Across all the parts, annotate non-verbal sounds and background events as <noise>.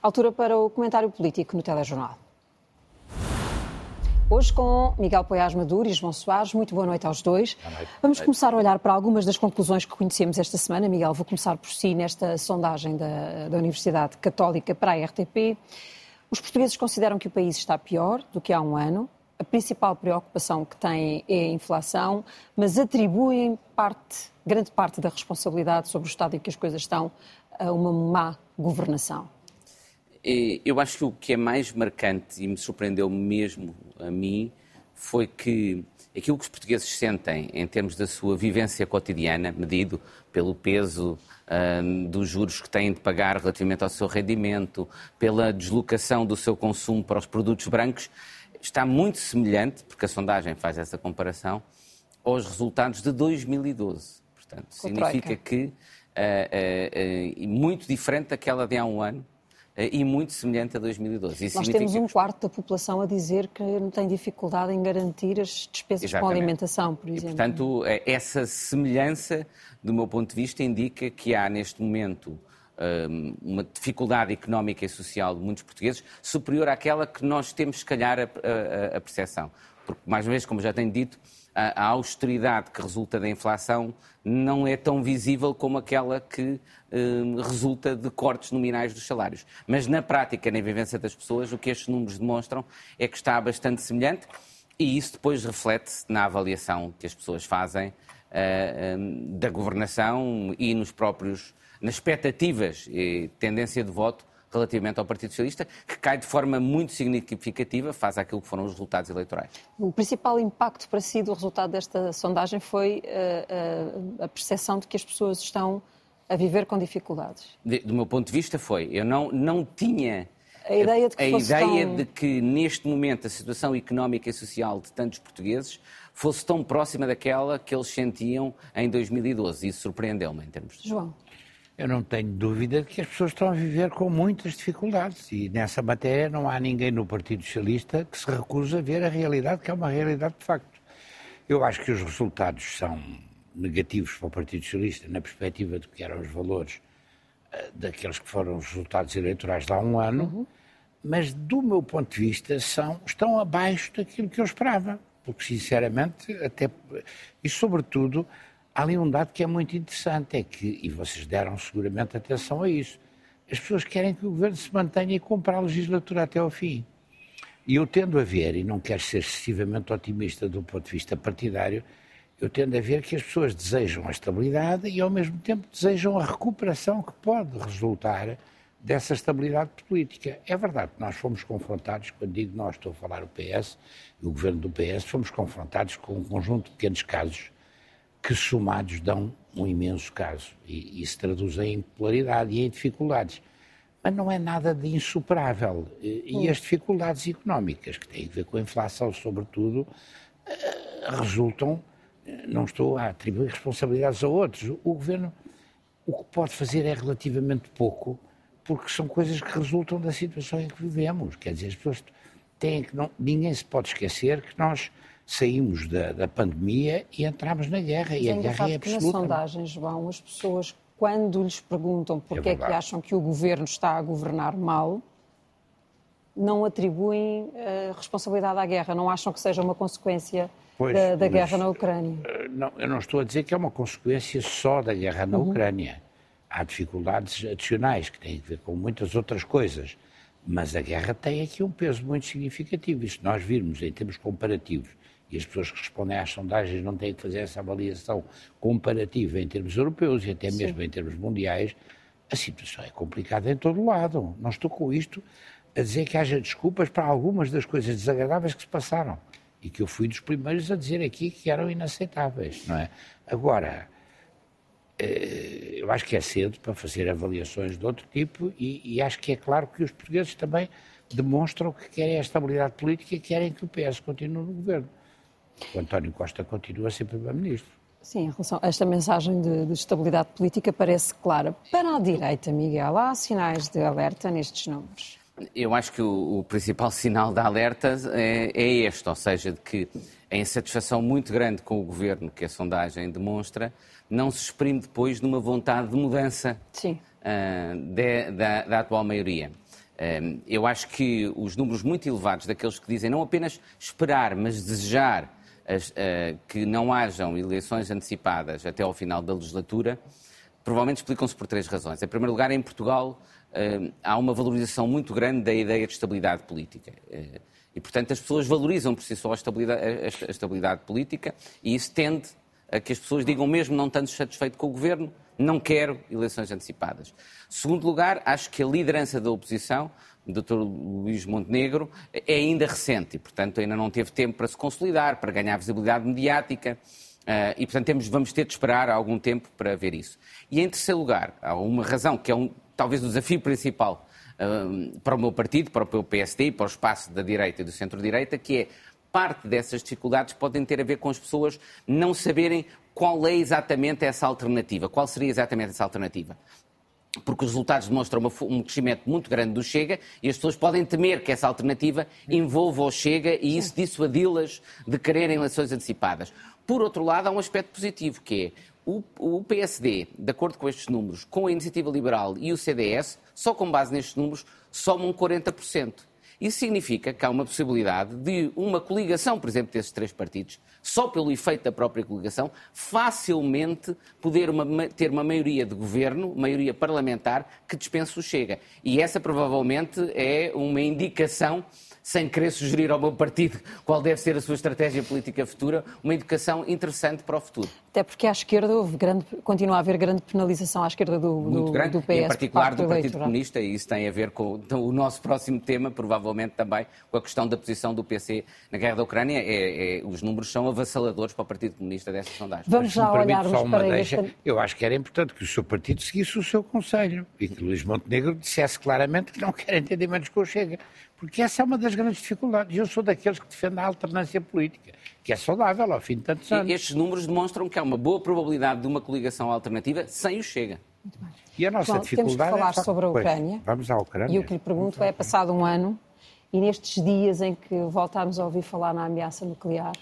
Altura para o comentário político no Telejornal. Hoje com Miguel Poiás Maduro e João Soares. Muito boa noite aos dois. Vamos começar a olhar para algumas das conclusões que conhecemos esta semana. Miguel, vou começar por si nesta sondagem da, da Universidade Católica para a RTP. Os portugueses consideram que o país está pior do que há um ano. A principal preocupação que têm é a inflação, mas atribuem parte, grande parte da responsabilidade sobre o estado em que as coisas estão a uma má governação. Eu acho que o que é mais marcante e me surpreendeu mesmo a mim foi que aquilo que os portugueses sentem em termos da sua vivência cotidiana, medido pelo peso uh, dos juros que têm de pagar relativamente ao seu rendimento, pela deslocação do seu consumo para os produtos brancos, está muito semelhante, porque a sondagem faz essa comparação, aos resultados de 2012. Portanto, significa que uh, uh, muito diferente daquela de há um ano e muito semelhante a 2012. Isso Nós temos um quarto da população a dizer que não tem dificuldade em garantir as despesas Exatamente. com alimentação, por exemplo. E, portanto, eh, essa semelhança, do meu ponto de vista, indica que há neste momento eh, uma dificuldade económica e social de muitos portugueses superior àquela que nós temos, se calhar, a, a, a percepção. Porque, mais uma vez, como já tenho dito, a, austeridade que resulta da inflação não é tão visível como aquela que eh, resulta de cortes nominais dos salários. Mas na prática, na vivência das pessoas, o que estes números demonstram é que está bastante semelhante e isso depois reflete-se na avaliação que as pessoas fazem uh, da governação e nos próprios, nas expectativas e tendência de voto relativamente ao Partido Socialista, que cai de forma muito significativa face àquilo que foram os resultados eleitorais. O principal impacto para si do resultado desta sondagem foi uh, uh, a percepção de que as pessoas estão a viver com dificuldades. De, do meu ponto de vista foi, eu não, não tinha a ideia, de que, a ideia tão... de que neste momento a situação económica e social de tantos portugueses fosse tão próxima daquela que eles sentiam em 2012. Isso surpreendeu-me em termos de... João. Eu não tenho dúvida de que as pessoas estão a viver com muitas dificuldades e nessa matéria não há ninguém no Partido Socialista que se recusa a ver a realidade, que é uma realidade de facto. Eu acho que os resultados são negativos para o Partido Socialista na perspectiva de que eram os valores uh, daqueles que foram os resultados eleitorais de há um ano, uhum. mas do meu ponto de vista são, estão abaixo daquilo que eu esperava, porque sinceramente até e sobretudo há ali um dado que é muito interessante, é que, e vocês deram seguramente atenção a isso, as pessoas querem que o governo se mantenha e cumpra a legislatura até ao fim. E eu tendo a ver, e não quero ser excessivamente otimista do ponto de vista partidário, eu tendo a ver que as pessoas desejam a estabilidade e, ao mesmo tempo, desejam a recuperação que pode resultar dessa estabilidade política. É verdade que nós fomos confrontados, quando digo nós, estou a falar o PS, o governo do PS, fomos confrontados com um conjunto de pequenos casos que somados dão um imenso caso e, e se traduzem em popularidade e em dificuldades. Mas não é nada de insuperável. E, e as dificuldades económicas, que têm a ver com a inflação, sobretudo, uh, resultam. Eh, não estou a atribuir responsabilidades a outros. O governo o que pode fazer é relativamente pouco, porque são coisas que resultam da situação em que vivemos. Quer dizer, as pessoas têm que. Não, ninguém se pode esquecer que nós saímos da, da pandemia e entramos na guerra. Mas e a guerra é absoluta. Nas sondagens, João, as pessoas, quando lhes perguntam porque é, é que acham que o governo está a governar mal, não atribuem eh, responsabilidade à guerra, não acham que seja uma consequência pois, da, da guerra na Ucrânia. Eh, não, eu não estou a dizer que é uma consequência só da guerra na uhum. Ucrânia. Há dificuldades adicionais que têm a ver com muitas outras coisas. Mas a guerra tem aqui um peso muito significativo. E se nós virmos em termos comparativos e as pessoas que respondem às sondagens não têm que fazer essa avaliação comparativa em termos europeus e até mesmo Sim. em termos mundiais, a situação é complicada em todo lado. Não estou com isto a dizer que haja desculpas para algumas das coisas desagradáveis que se passaram e que eu fui dos primeiros a dizer aqui que eram inaceitáveis, não é? Agora, eh, eu acho que é cedo para fazer avaliações de outro tipo e, e acho que é claro que os portugueses também demonstram que querem a estabilidade política e querem que o PS continue no governo. O António Costa continua a ser Primeiro-Ministro. Sim, em relação a esta mensagem de, de, estabilidade política parece clara. Para a direita, Miguel, há sinais de alerta nestes números? Eu acho que o, o principal sinal de alerta é, é, este, ou seja, de que a insatisfação muito grande com o governo que a sondagem demonstra não se exprime depois numa vontade de mudança uh, de, da, da, atual maioria. Eu acho que os números muito elevados daqueles que dizem não apenas esperar, mas desejar que não hajam eleições antecipadas até ao final da legislatura, provavelmente explicam-se por três razões. Em primeiro lugar, em Portugal há uma valorização muito grande da ideia de estabilidade política. E, portanto, as pessoas valorizam por si só a estabilidade, a estabilidade política e isso tende a que as pessoas digam, mesmo não estando satisfeito com o governo, não quero eleições antecipadas. Segundo lugar, acho que a liderança da oposição, o Dr. Luís Montenegro, é ainda recente e, portanto, ainda não teve tempo para se consolidar, para ganhar visibilidade mediática. Uh, e, portanto, temos, vamos ter de esperar algum tempo para ver isso. E, em terceiro lugar, há uma razão que é um, talvez o desafio principal uh, para o meu partido, para o PSD, para o espaço da direita e do centro-direita, que é parte dessas dificuldades podem ter a ver com as pessoas não saberem qual é exatamente essa alternativa, qual seria exatamente essa alternativa porque os resultados demonstram um crescimento muito grande do Chega e as pessoas podem temer que essa alternativa envolva o Chega e isso dissuadi-las de quererem eleições antecipadas. Por outro lado, há um aspecto positivo, que é o PSD, de acordo com estes números, com a Iniciativa Liberal e o CDS, só com base nestes números, somam 40%. Isso significa que há uma possibilidade de uma coligação, por exemplo, desses três partidos, só pelo efeito da própria coligação, facilmente poder uma, ter uma maioria de governo, maioria parlamentar, que dispense o Chega. E essa provavelmente é uma indicação sem querer sugerir ao meu partido qual deve ser a sua estratégia política futura, uma educação interessante para o futuro. Até porque à esquerda houve grande, continua a haver grande penalização à esquerda do, Muito grande, do PS. em particular do Partido Comunista, e isso tem a ver com o nosso próximo tema, provavelmente também com a questão da posição do PC na guerra da Ucrânia. É, é, os números são avassaladores para o Partido Comunista dessa sondagem. Vamos já olharmos só uma para deixa, este... Eu acho que era importante que o seu partido seguisse o seu conselho e que Luís Montenegro dissesse claramente que não quer entendimentos com o Chega. Porque essa é uma das grandes dificuldades. Eu sou daqueles que defendem a alternância política, que é saudável ao fim de tantos anos. E estes números demonstram que há uma boa probabilidade de uma coligação alternativa sem o Chega. Muito bem. E a nossa Bom, dificuldade temos que falar é... sobre a Ucrânia. Pois, vamos à Ucrânia. E o que lhe pergunto é, passado um ano, e nestes dias em que voltámos a ouvir falar na ameaça nuclear,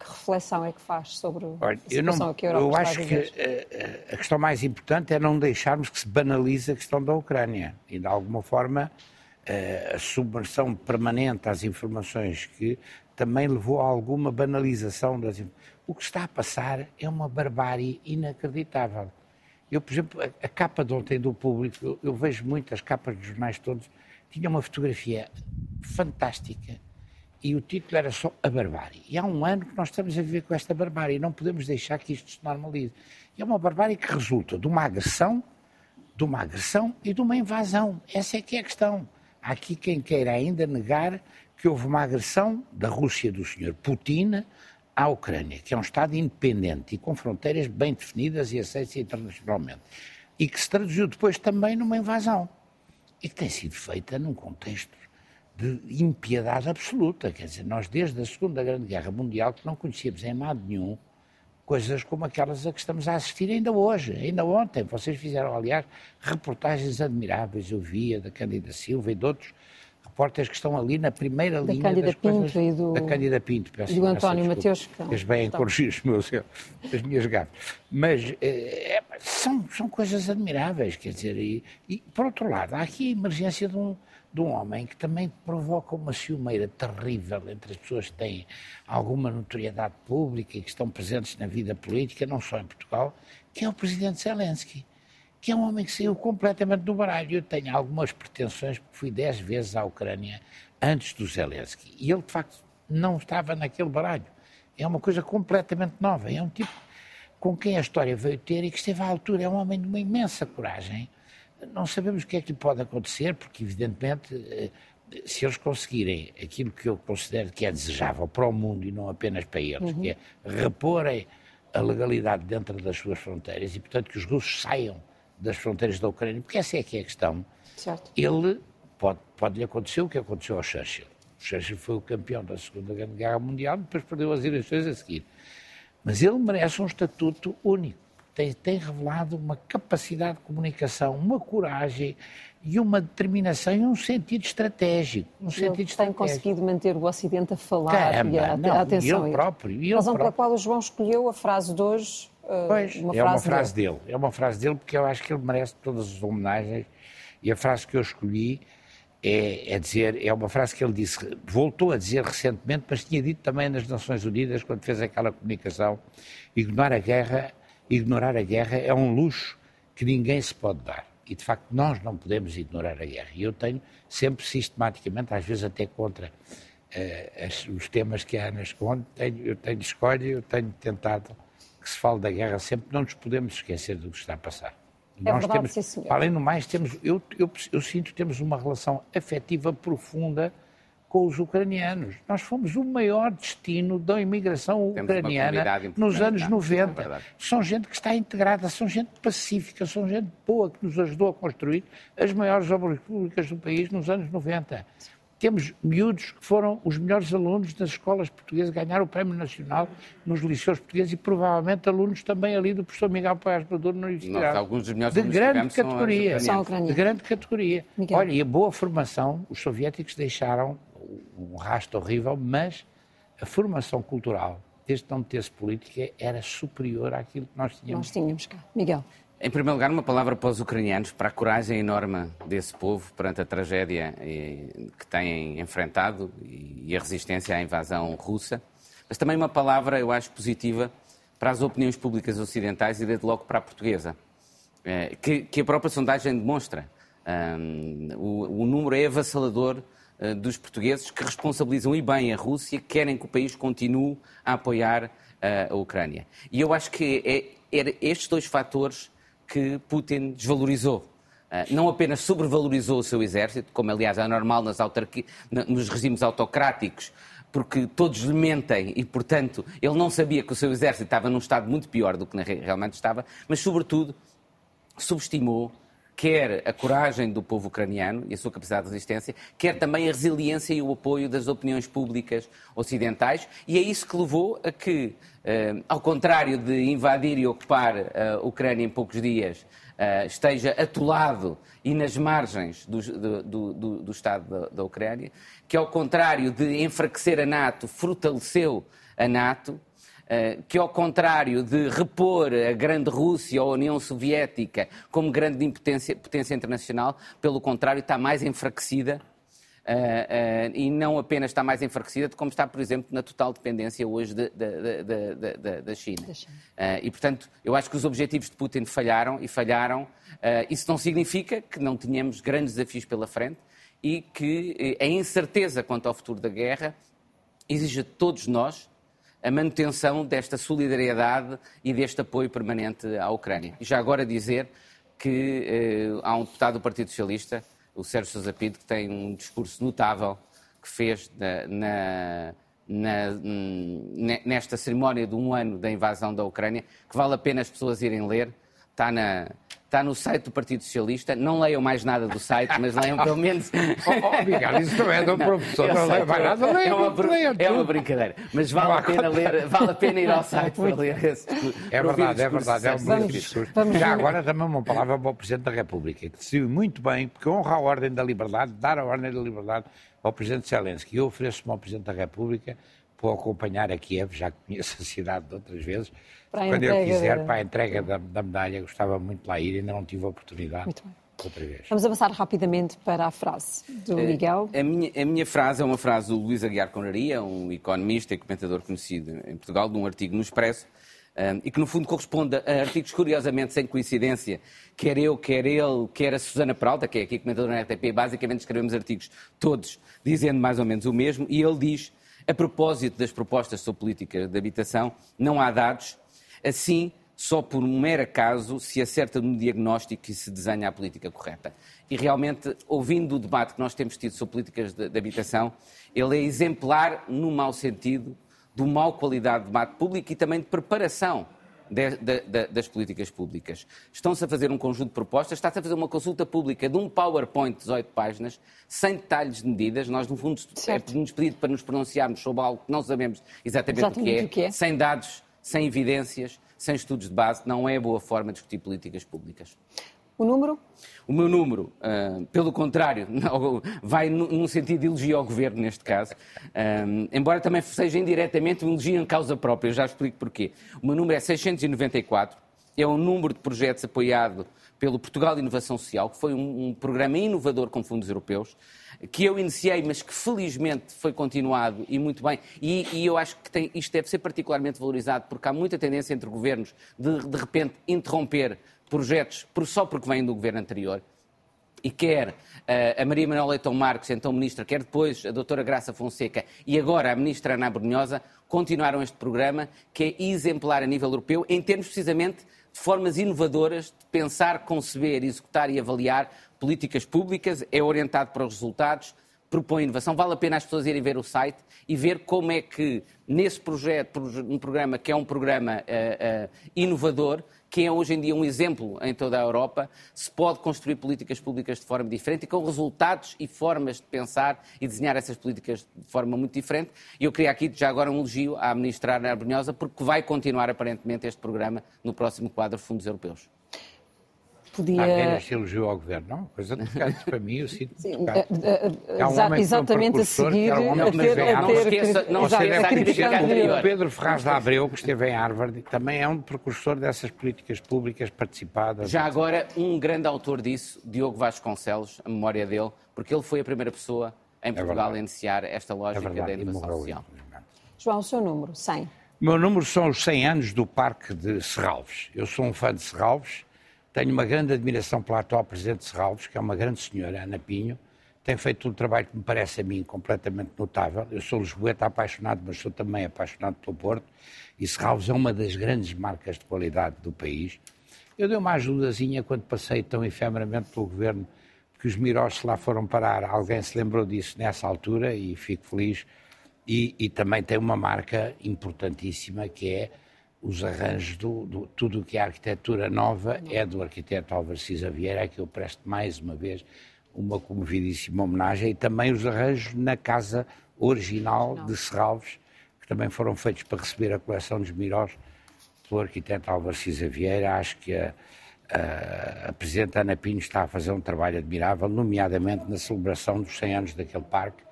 que reflexão é que faz sobre Olha, a situação não, que a Europa Eu acho que a, eh, eh, a questão mais importante é não deixarmos que se banalize a questão da Ucrânia. E, de alguma forma, a submersão permanente às informações que também levou a alguma banalização das O que está a passar é uma barbárie inacreditável. Eu, por exemplo, a, capa de ontem do público, eu, vejo muitas capas dos jornais todos, tinha uma fotografia fantástica e o título era só A Barbárie. E há um ano que nós estamos a viver com esta barbárie e não podemos deixar que isto se normalize. E é uma barbárie que resulta de uma agressão, de uma agressão e de uma invasão. Essa é que é a questão. Há aqui quem queira ainda negar que houve uma agressão da Rússia do Sr. Putin à Ucrânia, que é um Estado independente e com fronteiras bem definidas e aceitas internacionalmente, e que se traduziu depois também numa invasão, e que tem sido feita num contexto de impiedade absoluta. Quer dizer, nós desde a Segunda Grande Guerra Mundial, que não conhecíamos em lado nenhum, coisas como aquelas a que estamos a assistir ainda hoje, ainda ontem. Vocês fizeram, aliás, reportagens admiráveis, eu via, da Cândida Silva e de outros repórteres que estão ali na primeira da linha Cândida das Pinto coisas... E do... Da Cândida Pinto, peço, e do António Mateus. Eles bem corrigir os meus, <laughs> as minhas gafas. Mas é, são, são coisas admiráveis, quer dizer, e, e por outro lado, há aqui a emergência de um de um homem que também provoca uma ciumeira terrível entre as pessoas que têm alguma notoriedade pública e que estão presentes na vida política, não só em Portugal, que é o presidente Zelensky, que é um homem que saiu completamente do baralho. Eu tenho algumas pretensões, porque fui dez vezes à Ucrânia antes do Zelensky, e ele, de facto, não estava naquele baralho. É uma coisa completamente nova. É um tipo com quem a história veio ter e que esteve à altura. É um homem de uma imensa coragem não sabemos o que é que lhe pode acontecer, porque, evidentemente, eh, se eles conseguirem aquilo que eu considero que é desejável para o mundo e não apenas para eles, uhum. que é reporem a legalidade dentro das suas fronteiras e, portanto, que os russos saiam das fronteiras da Ucrânia, porque essa é que é a questão. Certo. Ele pode, pode lhe acontecer o que aconteceu ao Churchill. O Churchill foi o campeão da Segunda Grande Guerra Mundial, depois perdeu as eleições a seguir. Mas ele merece um estatuto único tem, tem revelado uma capacidade de comunicação, uma coragem e uma determinação e um sentido estratégico. Um ele sentido tem estratégico. conseguido manter o Ocidente a falar Caramba, e a, não, a atenção. Ele próprio. Razão pela qual o João escolheu a frase de hoje. Uh, pois, uma é uma frase dele. dele. É uma frase dele porque eu acho que ele merece todas as homenagens e a frase que eu escolhi é, é, dizer, é uma frase que ele disse, voltou a dizer recentemente, mas tinha dito também nas Nações Unidas, quando fez aquela comunicação, ignorar a guerra, ignorar a guerra é um luxo que ninguém se pode dar. E, de facto, nós não podemos ignorar a guerra. E eu tenho sempre sistematicamente, às vezes até contra uh, os temas que a Ana esconde, tenho, eu tenho escolha, eu tenho tentado que se fale da guerra sempre, não nos podemos esquecer do que está a passar. É Nós verdade, temos, sim, além do mais, temos, eu, eu, eu sinto que temos uma relação afetiva profunda com os ucranianos. Nós fomos o maior destino da imigração Temos ucraniana nos anos 90. É são gente que está integrada, são gente pacífica, são gente boa que nos ajudou a construir as maiores obras públicas do país nos anos 90. Temos miúdos que foram os melhores alunos das escolas portuguesas, ganharam o Prémio Nacional nos liceus portugueses e provavelmente alunos também ali do professor Miguel Paes Maduro na Universidade. Nós, alguns dos melhores de grande categoria. São de grande categoria. Miguel. Olha, e a boa formação, os soviéticos deixaram um rastro horrível, mas a formação cultural, desde não ter-se política, era superior àquilo que nós tínhamos. Nós tínhamos cá. Miguel. Em primeiro lugar, uma palavra para os ucranianos, para a coragem enorme desse povo perante a tragédia que têm enfrentado e a resistência à invasão russa. Mas também uma palavra, eu acho, positiva para as opiniões públicas ocidentais e, desde logo, para a portuguesa, eh, que, a própria sondagem demonstra. O, número é avassalador dos portugueses que responsabilizam e bem a Rússia, querem que o país continue a apoiar uh, a Ucrânia. E eu acho que é, é estes dois fatores que Putin desvalorizou. Ah, não apenas sobrevalorizou o seu exército, como aliás é normal nas nos regimes autocráticos, porque todos lhe mentem e, portanto, ele não sabia que o seu exército estava num estado muito pior do que realmente estava, mas, sobretudo, subestimou quer a coragem do povo ucraniano e a sua capacidade de resistência, quer também a resiliência e o apoio das opiniões públicas ocidentais, e é isso que levou a que, eh, ao contrário de invadir e ocupar eh, a Ucrânia em poucos dias, eh, esteja atolado e nas margens do, do, do, do Estado da, da Ucrânia, que, ao contrário de enfraquecer a NATO, fortaleceu a NATO, eh, que, ao contrário de repor a grande Rússia ou a União Soviética como grande potência, potência internacional, pelo contrário, está mais enfraquecida Uh, uh, e não apenas está mais enfraquecida, como está, por exemplo, na total dependência hoje de, de, de, da China. Uh, e, portanto, eu acho que os objetivos de Putin falharam e falharam. isso não significa que não tenhamos grandes desafios pela frente e que a incerteza quanto ao futuro da guerra exige de todos nós a manutenção desta solidariedade e deste apoio permanente à Ucrânia. E já agora dizer que eh, há um deputado do Partido Socialista, o Sérgio Sousa Pinto, que tem um discurso notável que fez na, na, na, nesta cerimónia de um ano da invasão da Ucrânia, que vale a pena as pessoas irem ler. Está na, está no site do Partido Socialista. Não leiam mais nada do site, mas leiam <laughs> pelo menos. oh, Miguel, isso não é do professor, não leia mais nada, leiam, é uma, é uma brincadeira. Mas vale a pena ler, vale a pena ir ao site para ler esse. É verdade, é verdade, é um bom discurso. Já agora também uma palavra para o Presidente da República, que decidiu muito bem, porque honra a ordem da liberdade, dar a ordem da liberdade ao Presidente Zelensky. Eu ofereço-me ao Presidente da República para acompanhar a Kiev, já que conheço a cidade de outras vezes, quando eu quiser, para a entrega da, da, medalha, gostava muito de lá ir, ainda não tive a oportunidade. Muito bem. Outra vez. Vamos avançar rapidamente para a frase do eh, Miguel. A, a, minha, a minha frase é uma frase do Luís Aguiar Conraria, um economista e comentador conhecido em Portugal, de um artigo no Expresso, um, eh, e que no fundo corresponde a artigos curiosamente sem coincidência, quer eu, quer ele, quer a Susana Peralta, que é aqui comentadora na RTP, basicamente escrevemos artigos todos dizendo mais ou menos o mesmo, e ele diz, a propósito das propostas sobre política de habitação, não há dados, Assim, só por um mero acaso se acerta no diagnóstico e se desenha a política correta. E realmente, ouvindo o debate que nós temos tido sobre políticas de, de habitação, ele é exemplar, no mau sentido, do mau qualidade de debate público e também de preparação de, de, de, das políticas públicas. Estão-se a fazer um conjunto de propostas, está-se a fazer uma consulta pública de um PowerPoint de 18 páginas, sem detalhes de medidas. Nós, no fundo, certo. é-nos pedido para nos pronunciarmos sobre algo que não sabemos exatamente, exatamente o, que é, o que é, sem dados sem evidências, sem estudos de base, não é boa forma de discutir políticas públicas. O número? O meu número, uh, pelo contrário, <laughs> não, vai num sentido de elogio ao governo, neste caso, uh, embora também seja indiretamente um elogio em causa própria, eu já explico porquê. O meu número é 694. é o número de projetos apoiado pelo Portugal Inovação Social, que foi um, um programa inovador com fundos europeus, que eu iniciei, mas que felizmente foi continuado e muito bem. E, e eu acho que tem, isto deve ser particularmente valorizado, porque há muita tendência entre governos de, de repente, interromper projetos só porque vêm do governo anterior. E quer uh, a Maria Manuel Leitão Marques, então ministra, quer depois a doutora Graça Fonseca e agora a ministra Ana Brunhosa, continuaram este programa que é exemplar a nível europeu em termos precisamente de formas inovadoras de pensar, conceber, executar e avaliar políticas públicas, é orientado para os resultados, propõe inovação. Vale a pena as pessoas irem ver o site e ver como é que, nesse projeto, um programa que é um programa uh, uh, inovador, que é hoje em dia um exemplo em toda a Europa, se pode construir políticas públicas de forma diferente e com resultados e formas de pensar e desenhar essas políticas de forma muito diferente. E eu queria aqui já agora um elogio à ministra Ana Arbonhosa, porque vai continuar aparentemente este programa no próximo quadro fundos europeus podia. Apenas se elogiou ao governo, não? Coisa de tocante para mim, eu sinto Sim, uh, uh, um exatamente a seguir. Um a ter, a não esqueça, não esqueça O Pedro Ferraz da Abreu, que esteve em Harvard, também é um precursor dessas políticas públicas participadas. Já agora, um grande autor disso, Diogo Vasconcelos, a memória dele, porque ele foi a primeira pessoa em é Portugal a iniciar esta lógica é da inovação social. João, o seu número, 100. O meu número são os 100 anos do Parque de Serralves. Eu sou um fã de Serralves tenho uma grande admiração pela atual Presidente de Serralves, que é uma grande senhora, Ana Pinho. Tem feito um trabalho que me parece a mim completamente notável. Eu sou lisboeta apaixonado, mas sou também apaixonado pelo Porto. E Serralves é uma das grandes marcas de qualidade do país. Eu dei uma ajudazinha quando passei tão efemeramente pelo governo, que os Mirós lá foram parar. Alguém se lembrou disso nessa altura e fico feliz. E, e também tem uma marca importantíssima que é os arranjos do, do tudo o que é arquitetura nova é do arquiteto Álvaro Cisa Vieira, a que eu presto mais uma vez uma comovidíssima homenagem, e também os arranjos na casa original de Serralves, que também foram feitos para receber a coleção dos Mirós pelo arquiteto Álvaro Cisa Vieira. Acho que a, a, a Presidente Ana Pinho está a fazer um trabalho admirável, nomeadamente na celebração dos 100 anos daquele parque.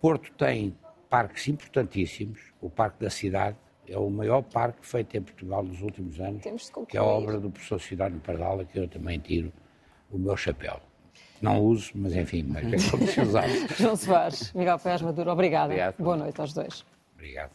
Porto tem parques importantíssimos, o Parque da Cidade, é o maior parque feito em Portugal nos últimos anos, que é a obra do professor Cidade Pardala, que eu também tiro o meu chapéu. Não uso, mas enfim, mas é como se <laughs> usava. João Soares, Miguel Pérez Maduro, obrigada. Obrigado. Boa noite aos dois. Obrigado.